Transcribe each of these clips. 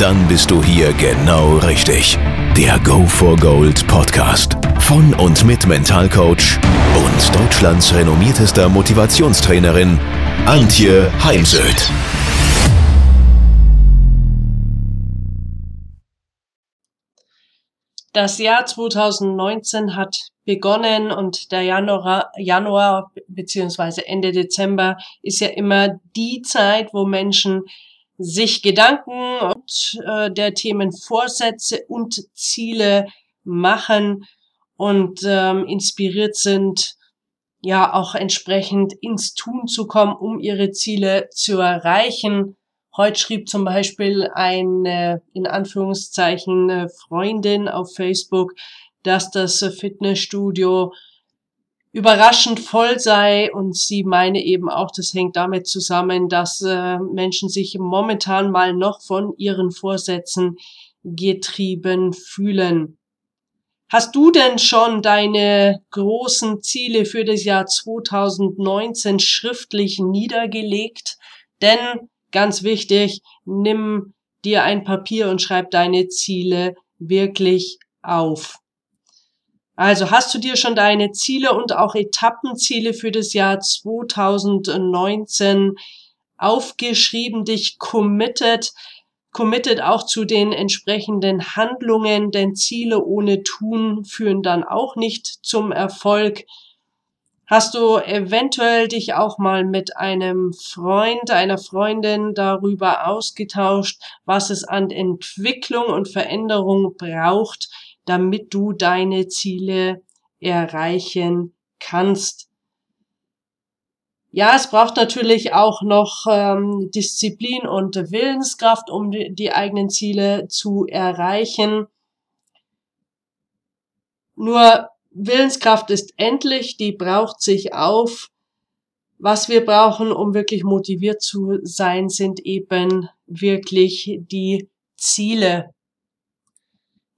Dann bist du hier genau richtig. Der Go for Gold Podcast von und mit Mentalcoach und Deutschlands renommiertester Motivationstrainerin Antje Heimsöth. Das Jahr 2019 hat begonnen und der Januar, Januar beziehungsweise Ende Dezember ist ja immer die Zeit, wo Menschen sich Gedanken und äh, der Themen Vorsätze und Ziele machen und ähm, inspiriert sind, ja auch entsprechend ins Tun zu kommen, um ihre Ziele zu erreichen. Heute schrieb zum Beispiel eine, in Anführungszeichen, Freundin auf Facebook, dass das Fitnessstudio überraschend voll sei und sie meine eben auch, das hängt damit zusammen, dass äh, Menschen sich momentan mal noch von ihren Vorsätzen getrieben fühlen. Hast du denn schon deine großen Ziele für das Jahr 2019 schriftlich niedergelegt? Denn ganz wichtig, nimm dir ein Papier und schreib deine Ziele wirklich auf. Also hast du dir schon deine Ziele und auch Etappenziele für das Jahr 2019 aufgeschrieben, dich committed? committed auch zu den entsprechenden Handlungen, denn Ziele ohne Tun führen dann auch nicht zum Erfolg. Hast du eventuell dich auch mal mit einem Freund, einer Freundin darüber ausgetauscht, was es an Entwicklung und Veränderung braucht, damit du deine Ziele erreichen kannst? Ja, es braucht natürlich auch noch ähm, Disziplin und Willenskraft, um die, die eigenen Ziele zu erreichen. Nur Willenskraft ist endlich, die braucht sich auf. Was wir brauchen, um wirklich motiviert zu sein, sind eben wirklich die Ziele.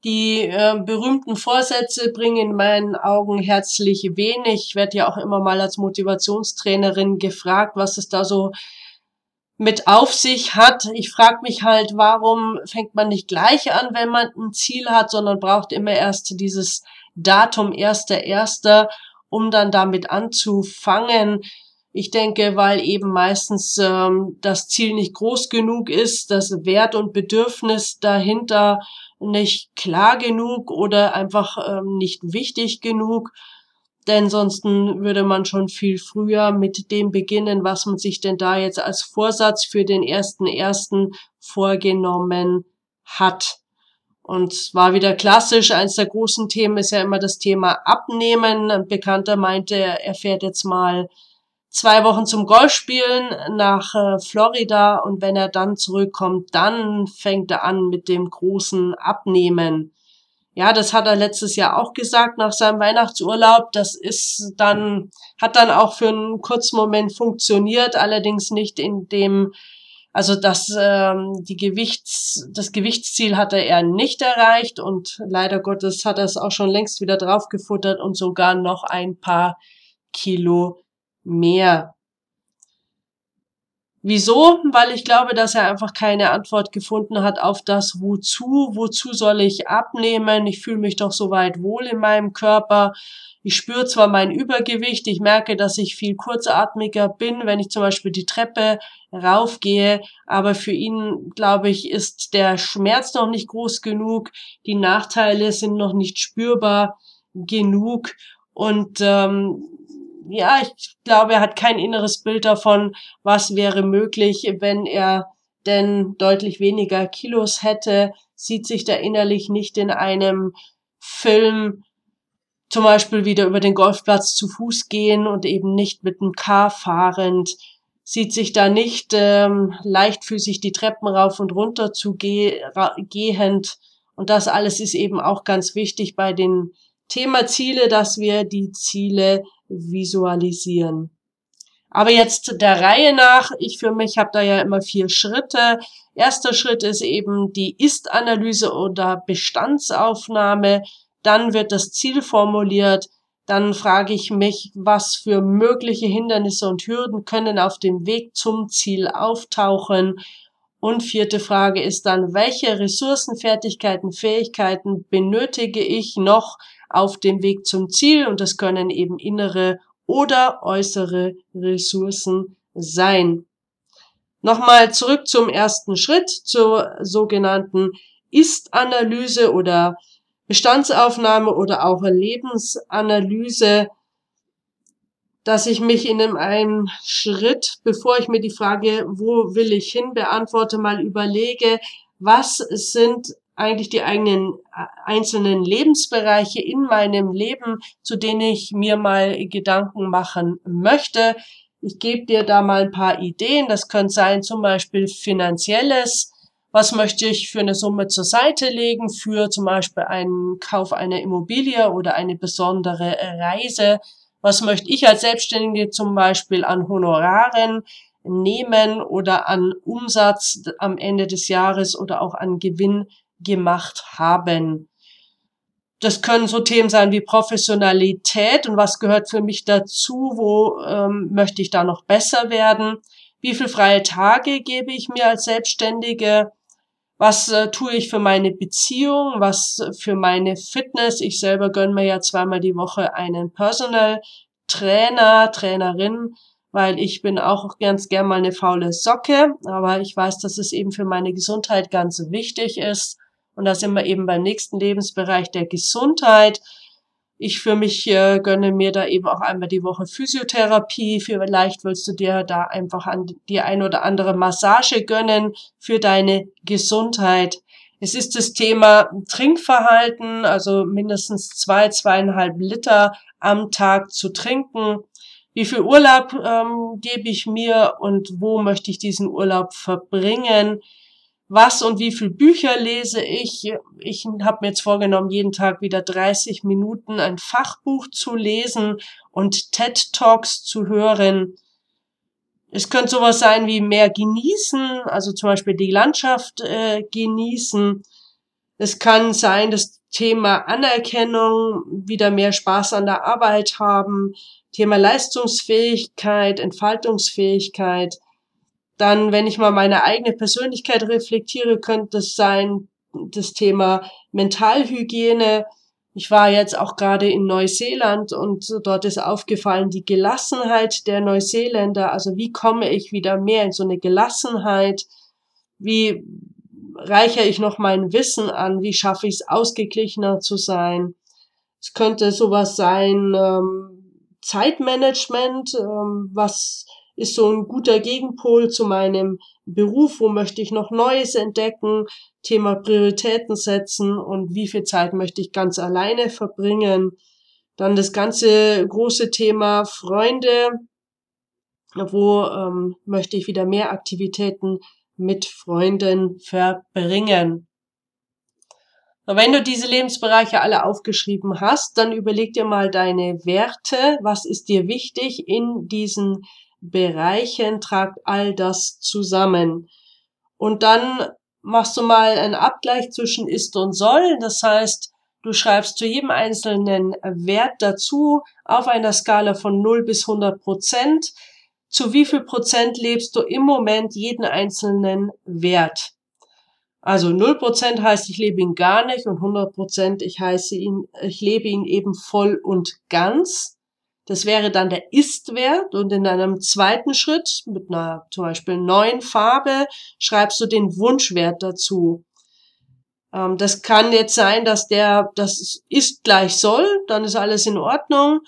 Die äh, berühmten Vorsätze bringen in meinen Augen herzlich wenig. Ich werde ja auch immer mal als Motivationstrainerin gefragt, was es da so mit auf sich hat. Ich frage mich halt, warum fängt man nicht gleich an, wenn man ein Ziel hat, sondern braucht immer erst dieses Datum erster erster, um dann damit anzufangen. Ich denke, weil eben meistens ähm, das Ziel nicht groß genug ist, das Wert und Bedürfnis dahinter nicht klar genug oder einfach ähm, nicht wichtig genug. Denn sonst würde man schon viel früher mit dem beginnen, was man sich denn da jetzt als Vorsatz für den ersten ersten vorgenommen hat. Und war wieder klassisch. Eins der großen Themen ist ja immer das Thema Abnehmen. Ein Bekannter meinte, er fährt jetzt mal zwei Wochen zum Golfspielen nach äh, Florida und wenn er dann zurückkommt, dann fängt er an mit dem großen Abnehmen. Ja, das hat er letztes Jahr auch gesagt nach seinem Weihnachtsurlaub. Das ist dann, hat dann auch für einen kurzen Moment funktioniert, allerdings nicht in dem, also das, ähm, die Gewichts, das Gewichtsziel hatte er nicht erreicht und leider Gottes hat er es auch schon längst wieder draufgefuttert und sogar noch ein paar Kilo mehr. Wieso? Weil ich glaube, dass er einfach keine Antwort gefunden hat auf das Wozu. Wozu soll ich abnehmen? Ich fühle mich doch soweit wohl in meinem Körper. Ich spüre zwar mein Übergewicht, ich merke, dass ich viel kurzatmiger bin, wenn ich zum Beispiel die Treppe raufgehe, aber für ihn, glaube ich, ist der Schmerz noch nicht groß genug, die Nachteile sind noch nicht spürbar genug und ähm, ja, ich glaube, er hat kein inneres Bild davon, was wäre möglich, wenn er denn deutlich weniger Kilos hätte, sieht sich da innerlich nicht in einem Film zum Beispiel wieder über den Golfplatz zu Fuß gehen und eben nicht mit dem Car fahrend, sieht sich da nicht ähm, leichtfüßig die Treppen rauf und runter zu ge gehend. Und das alles ist eben auch ganz wichtig bei den Thema Ziele, dass wir die Ziele visualisieren. Aber jetzt der Reihe nach, ich für mich habe da ja immer vier Schritte. Erster Schritt ist eben die Ist-Analyse oder Bestandsaufnahme. Dann wird das Ziel formuliert. Dann frage ich mich, was für mögliche Hindernisse und Hürden können auf dem Weg zum Ziel auftauchen. Und vierte Frage ist dann, welche Ressourcen, Fertigkeiten, Fähigkeiten benötige ich noch auf dem Weg zum Ziel? Und das können eben innere oder äußere Ressourcen sein. Nochmal zurück zum ersten Schritt, zur sogenannten Ist-Analyse oder Bestandsaufnahme oder auch Lebensanalyse, dass ich mich in einem Schritt, bevor ich mir die Frage, wo will ich hin, beantworte, mal überlege, was sind eigentlich die eigenen äh, einzelnen Lebensbereiche in meinem Leben, zu denen ich mir mal Gedanken machen möchte. Ich gebe dir da mal ein paar Ideen. Das könnte sein zum Beispiel finanzielles. Was möchte ich für eine Summe zur Seite legen für zum Beispiel einen Kauf einer Immobilie oder eine besondere Reise? Was möchte ich als Selbstständige zum Beispiel an Honoraren nehmen oder an Umsatz am Ende des Jahres oder auch an Gewinn gemacht haben. Das können so Themen sein wie Professionalität und was gehört für mich dazu, wo ähm, möchte ich da noch besser werden, wie viel freie Tage gebe ich mir als Selbstständige, was äh, tue ich für meine Beziehung, was für meine Fitness. Ich selber gönne mir ja zweimal die Woche einen Personal Trainer, Trainerin, weil ich bin auch ganz gern mal eine faule Socke, aber ich weiß, dass es eben für meine Gesundheit ganz wichtig ist. Und da sind wir eben beim nächsten Lebensbereich der Gesundheit. Ich für mich äh, gönne mir da eben auch einmal die Woche Physiotherapie. Vielleicht willst du dir da einfach an die ein oder andere Massage gönnen für deine Gesundheit. Es ist das Thema Trinkverhalten, also mindestens zwei, zweieinhalb Liter am Tag zu trinken. Wie viel Urlaub ähm, gebe ich mir und wo möchte ich diesen Urlaub verbringen? Was und wie viel Bücher lese ich. Ich habe mir jetzt vorgenommen, jeden Tag wieder 30 Minuten ein Fachbuch zu lesen und TED Talks zu hören. Es könnte sowas sein wie mehr genießen, also zum Beispiel die Landschaft äh, genießen. Es kann sein, das Thema Anerkennung, wieder mehr Spaß an der Arbeit haben, Thema Leistungsfähigkeit, Entfaltungsfähigkeit, dann, wenn ich mal meine eigene Persönlichkeit reflektiere, könnte es sein, das Thema Mentalhygiene. Ich war jetzt auch gerade in Neuseeland und dort ist aufgefallen die Gelassenheit der Neuseeländer. Also wie komme ich wieder mehr in so eine Gelassenheit? Wie reichere ich noch mein Wissen an? Wie schaffe ich es, ausgeglichener zu sein? Es könnte sowas sein, ähm, Zeitmanagement, ähm, was ist so ein guter Gegenpol zu meinem Beruf, wo möchte ich noch Neues entdecken, Thema Prioritäten setzen und wie viel Zeit möchte ich ganz alleine verbringen. Dann das ganze große Thema Freunde, wo ähm, möchte ich wieder mehr Aktivitäten mit Freunden verbringen. Wenn du diese Lebensbereiche alle aufgeschrieben hast, dann überleg dir mal deine Werte. Was ist dir wichtig in diesen Bereichen tragt all das zusammen. Und dann machst du mal einen Abgleich zwischen ist und soll. Das heißt, du schreibst zu jedem einzelnen Wert dazu auf einer Skala von 0 bis 100 Prozent. Zu wie viel Prozent lebst du im Moment jeden einzelnen Wert? Also 0 Prozent heißt, ich lebe ihn gar nicht und 100 Prozent, ich heiße ihn, ich lebe ihn eben voll und ganz. Das wäre dann der Ist-Wert und in einem zweiten Schritt mit einer zum Beispiel neuen Farbe schreibst du den Wunschwert dazu. Ähm, das kann jetzt sein, dass der das ist gleich soll, dann ist alles in Ordnung.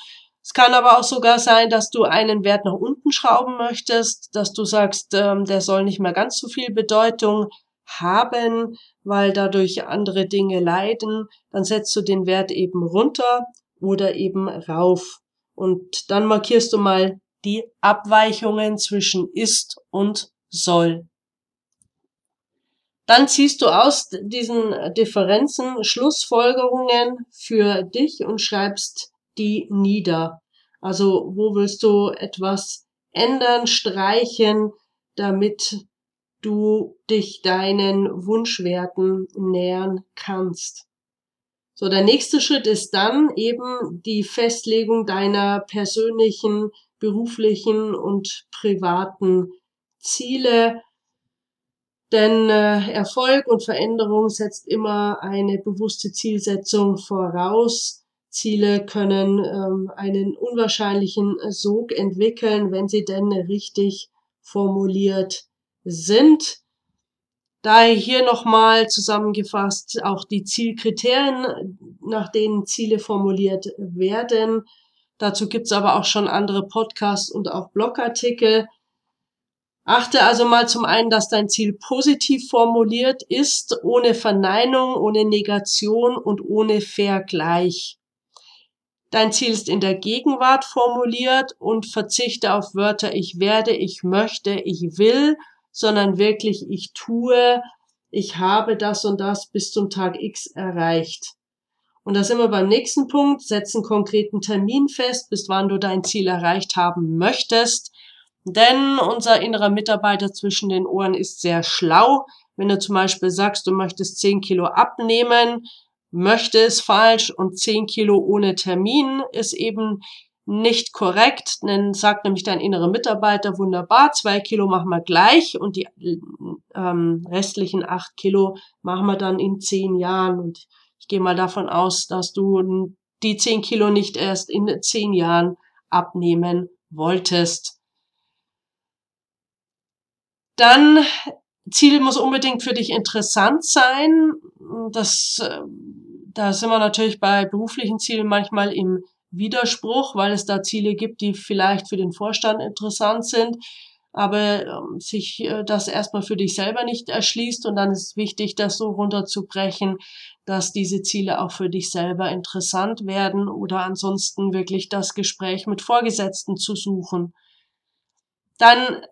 Es kann aber auch sogar sein, dass du einen Wert nach unten schrauben möchtest, dass du sagst, ähm, der soll nicht mehr ganz so viel Bedeutung haben, weil dadurch andere Dinge leiden. Dann setzt du den Wert eben runter oder eben rauf. Und dann markierst du mal die Abweichungen zwischen ist und soll. Dann ziehst du aus diesen Differenzen Schlussfolgerungen für dich und schreibst die nieder. Also wo willst du etwas ändern, streichen, damit du dich deinen Wunschwerten nähern kannst. So, der nächste Schritt ist dann eben die Festlegung deiner persönlichen, beruflichen und privaten Ziele. Denn äh, Erfolg und Veränderung setzt immer eine bewusste Zielsetzung voraus. Ziele können ähm, einen unwahrscheinlichen Sog entwickeln, wenn sie denn richtig formuliert sind. Daher hier nochmal zusammengefasst auch die Zielkriterien, nach denen Ziele formuliert werden. Dazu gibt's aber auch schon andere Podcasts und auch Blogartikel. Achte also mal zum einen, dass dein Ziel positiv formuliert ist, ohne Verneinung, ohne Negation und ohne Vergleich. Dein Ziel ist in der Gegenwart formuliert und verzichte auf Wörter ich werde, ich möchte, ich will sondern wirklich ich tue, ich habe das und das bis zum Tag X erreicht. Und da sind wir beim nächsten Punkt, setzen konkreten Termin fest, bis wann du dein Ziel erreicht haben möchtest. Denn unser innerer Mitarbeiter zwischen den Ohren ist sehr schlau. Wenn du zum Beispiel sagst, du möchtest 10 Kilo abnehmen, möchte es falsch und 10 Kilo ohne Termin ist eben nicht korrekt, dann sagt nämlich dein innerer Mitarbeiter, wunderbar, zwei Kilo machen wir gleich und die ähm, restlichen acht Kilo machen wir dann in zehn Jahren. Und ich gehe mal davon aus, dass du die zehn Kilo nicht erst in zehn Jahren abnehmen wolltest. Dann Ziel muss unbedingt für dich interessant sein. Das, äh, da sind wir natürlich bei beruflichen Zielen manchmal im Widerspruch, weil es da Ziele gibt, die vielleicht für den Vorstand interessant sind, aber ähm, sich äh, das erstmal für dich selber nicht erschließt und dann ist wichtig, das so runterzubrechen, dass diese Ziele auch für dich selber interessant werden oder ansonsten wirklich das Gespräch mit Vorgesetzten zu suchen. Dann äh,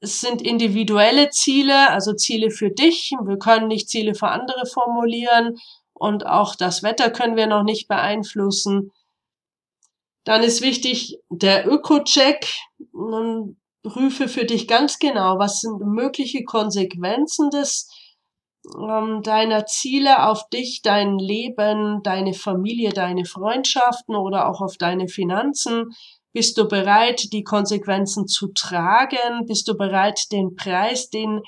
es sind individuelle Ziele, also Ziele für dich. Wir können nicht Ziele für andere formulieren und auch das Wetter können wir noch nicht beeinflussen. Dann ist wichtig der Öko-Check. Prüfe für dich ganz genau, was sind mögliche Konsequenzen des ähm, deiner Ziele auf dich, dein Leben, deine Familie, deine Freundschaften oder auch auf deine Finanzen. Bist du bereit, die Konsequenzen zu tragen? Bist du bereit, den Preis, den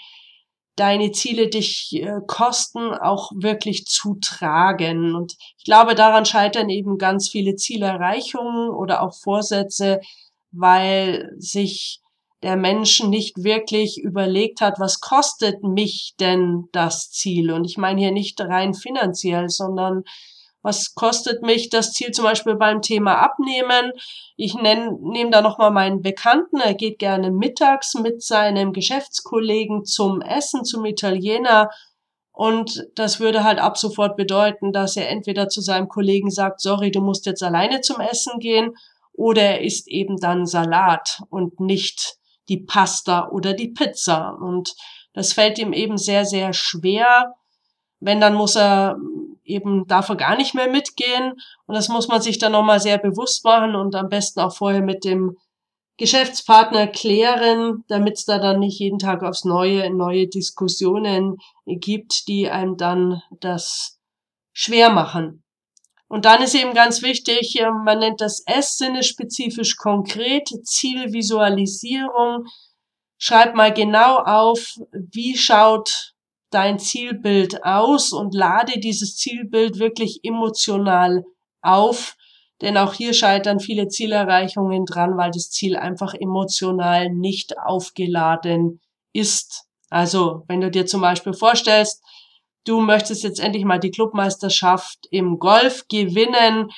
deine Ziele dich äh, kosten, auch wirklich zu tragen. Und ich glaube, daran scheitern eben ganz viele Zielerreichungen oder auch Vorsätze, weil sich der Mensch nicht wirklich überlegt hat, was kostet mich denn das Ziel? Und ich meine hier nicht rein finanziell, sondern was kostet mich das Ziel zum Beispiel beim Thema Abnehmen? Ich nehme nehm da nochmal meinen Bekannten, er geht gerne mittags mit seinem Geschäftskollegen zum Essen, zum Italiener. Und das würde halt ab sofort bedeuten, dass er entweder zu seinem Kollegen sagt, sorry, du musst jetzt alleine zum Essen gehen, oder er isst eben dann Salat und nicht die Pasta oder die Pizza. Und das fällt ihm eben sehr, sehr schwer. Wenn, dann muss er eben darf er gar nicht mehr mitgehen. Und das muss man sich dann nochmal sehr bewusst machen und am besten auch vorher mit dem Geschäftspartner klären, damit es da dann nicht jeden Tag aufs Neue neue Diskussionen gibt, die einem dann das schwer machen. Und dann ist eben ganz wichtig, ähm, man nennt das S-Sinne spezifisch konkret, Zielvisualisierung. Schreib mal genau auf, wie schaut dein Zielbild aus und lade dieses Zielbild wirklich emotional auf. Denn auch hier scheitern viele Zielerreichungen dran, weil das Ziel einfach emotional nicht aufgeladen ist. Also, wenn du dir zum Beispiel vorstellst, du möchtest jetzt endlich mal die Clubmeisterschaft im Golf gewinnen,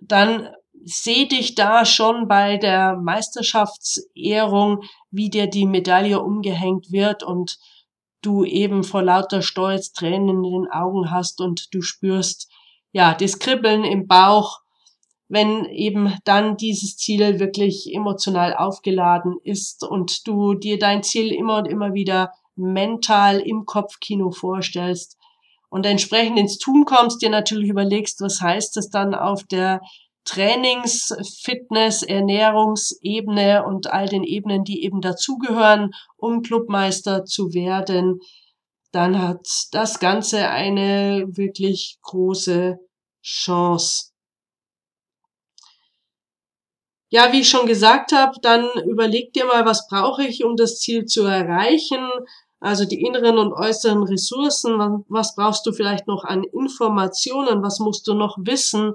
dann seh dich da schon bei der Meisterschaftsehrung, wie dir die Medaille umgehängt wird und du eben vor lauter Stolz Tränen in den Augen hast und du spürst, ja, das Kribbeln im Bauch, wenn eben dann dieses Ziel wirklich emotional aufgeladen ist und du dir dein Ziel immer und immer wieder mental im Kopfkino vorstellst und entsprechend ins Tun kommst, dir natürlich überlegst, was heißt das dann auf der Trainings-, Fitness-, Ernährungsebene und all den Ebenen, die eben dazugehören, um Clubmeister zu werden, dann hat das Ganze eine wirklich große Chance. Ja, wie ich schon gesagt habe, dann überleg dir mal, was brauche ich, um das Ziel zu erreichen. Also die inneren und äußeren Ressourcen, was brauchst du vielleicht noch an Informationen, was musst du noch wissen,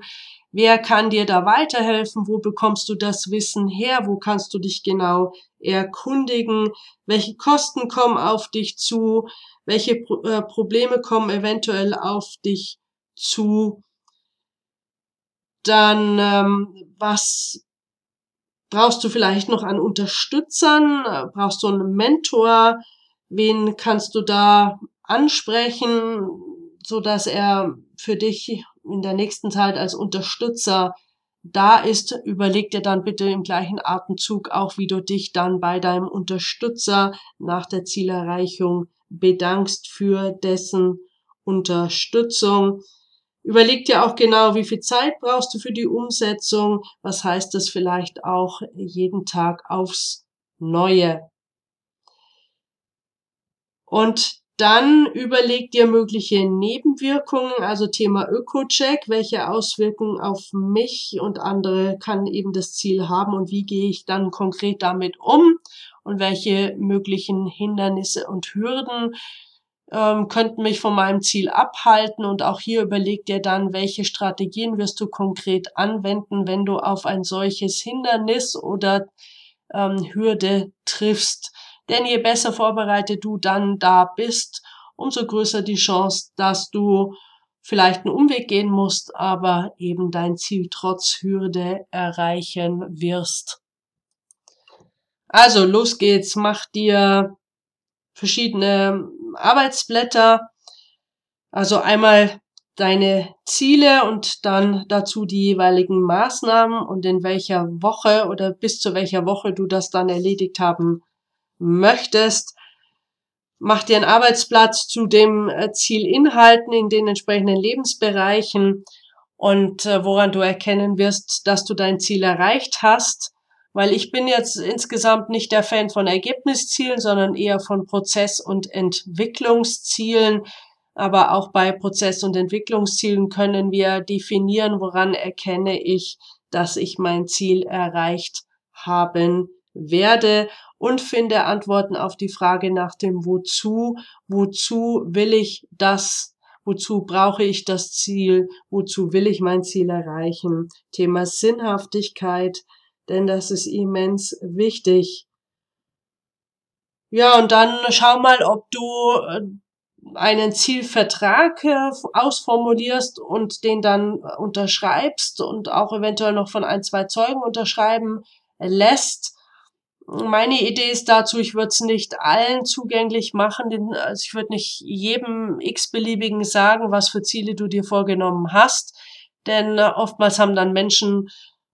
wer kann dir da weiterhelfen, wo bekommst du das Wissen her, wo kannst du dich genau erkundigen, welche Kosten kommen auf dich zu, welche äh, Probleme kommen eventuell auf dich zu, dann ähm, was brauchst du vielleicht noch an Unterstützern, brauchst du einen Mentor, wen kannst du da ansprechen, so dass er für dich in der nächsten Zeit als Unterstützer da ist, überleg dir dann bitte im gleichen Atemzug auch, wie du dich dann bei deinem Unterstützer nach der Zielerreichung bedankst für dessen Unterstützung. Überleg dir auch genau, wie viel Zeit brauchst du für die Umsetzung. Was heißt das vielleicht auch jeden Tag aufs Neue? Und dann überleg dir mögliche Nebenwirkungen, also Thema Öko-Check. Welche Auswirkungen auf mich und andere kann eben das Ziel haben und wie gehe ich dann konkret damit um und welche möglichen Hindernisse und Hürden ähm, könnten mich von meinem Ziel abhalten. Und auch hier überleg dir dann, welche Strategien wirst du konkret anwenden, wenn du auf ein solches Hindernis oder ähm, Hürde triffst. Denn je besser vorbereitet du dann da bist, umso größer die Chance, dass du vielleicht einen Umweg gehen musst, aber eben dein Ziel trotz Hürde erreichen wirst. Also los geht's, mach dir verschiedene Arbeitsblätter. Also einmal deine Ziele und dann dazu die jeweiligen Maßnahmen und in welcher Woche oder bis zu welcher Woche du das dann erledigt haben möchtest. Mach dir einen Arbeitsplatz zu dem äh, Zielinhalten in den entsprechenden Lebensbereichen und äh, woran du erkennen wirst, dass du dein Ziel erreicht hast. Weil ich bin jetzt insgesamt nicht der Fan von Ergebniszielen, sondern eher von Prozess- und Entwicklungszielen. Aber auch bei Prozess- und Entwicklungszielen können wir definieren, woran erkenne ich, dass ich mein Ziel erreicht haben werde und finde Antworten auf die Frage nach dem Wozu. Wozu will ich das? Wozu brauche ich das Ziel? Wozu will ich mein Ziel erreichen? Thema Sinnhaftigkeit, denn das ist immens wichtig. Ja, und dann schau mal, ob du äh, einen Zielvertrag äh, ausformulierst und den dann unterschreibst und auch eventuell noch von ein, zwei Zeugen unterschreiben lässt. Meine Idee ist dazu, ich würde es nicht allen zugänglich machen, denn, also ich würde nicht jedem x-beliebigen sagen, was für Ziele du dir vorgenommen hast, denn äh, oftmals haben dann Menschen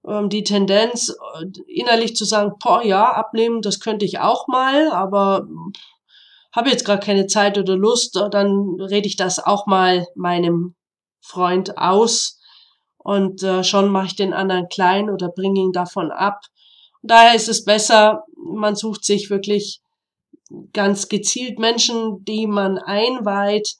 ähm, die Tendenz, äh, innerlich zu sagen, boah, ja, abnehmen, das könnte ich auch mal, aber habe jetzt gerade keine Zeit oder Lust, äh, dann rede ich das auch mal meinem Freund aus und äh, schon mache ich den anderen klein oder bringe ihn davon ab. Daher ist es besser, man sucht sich wirklich ganz gezielt Menschen, die man einweiht,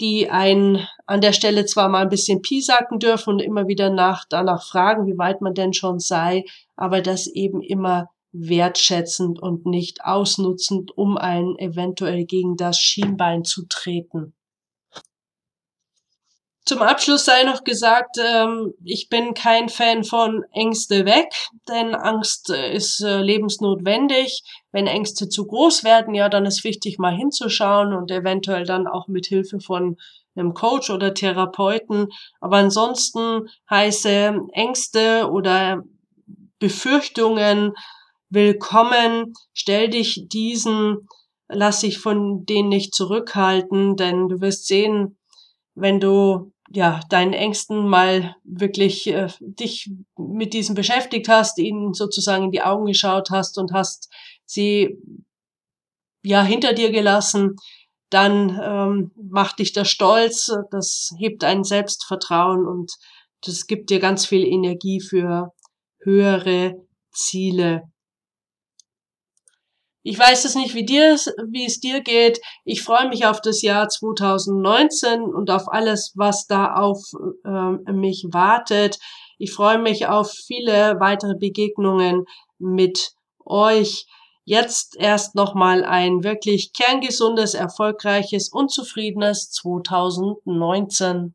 die einen an der Stelle zwar mal ein bisschen piesacken dürfen und immer wieder nach, danach fragen, wie weit man denn schon sei, aber das eben immer wertschätzend und nicht ausnutzend, um einen eventuell gegen das Schienbein zu treten. Zum Abschluss sei noch gesagt, ähm, ich bin kein Fan von Ängste weg, denn Angst ist äh, lebensnotwendig. Wenn Ängste zu groß werden, ja, dann ist wichtig, mal hinzuschauen und eventuell dann auch mit Hilfe von einem Coach oder Therapeuten. Aber ansonsten heiße Ängste oder Befürchtungen willkommen. Stell dich diesen, lass dich von denen nicht zurückhalten, denn du wirst sehen, wenn du ja deinen Ängsten mal wirklich äh, dich mit diesen beschäftigt hast, ihnen sozusagen in die Augen geschaut hast und hast sie ja hinter dir gelassen, dann ähm, macht dich das stolz, das hebt ein Selbstvertrauen und das gibt dir ganz viel Energie für höhere Ziele. Ich weiß es nicht, wie, dir, wie es dir geht. Ich freue mich auf das Jahr 2019 und auf alles, was da auf äh, mich wartet. Ich freue mich auf viele weitere Begegnungen mit euch. Jetzt erst nochmal ein wirklich kerngesundes, erfolgreiches und zufriedenes 2019.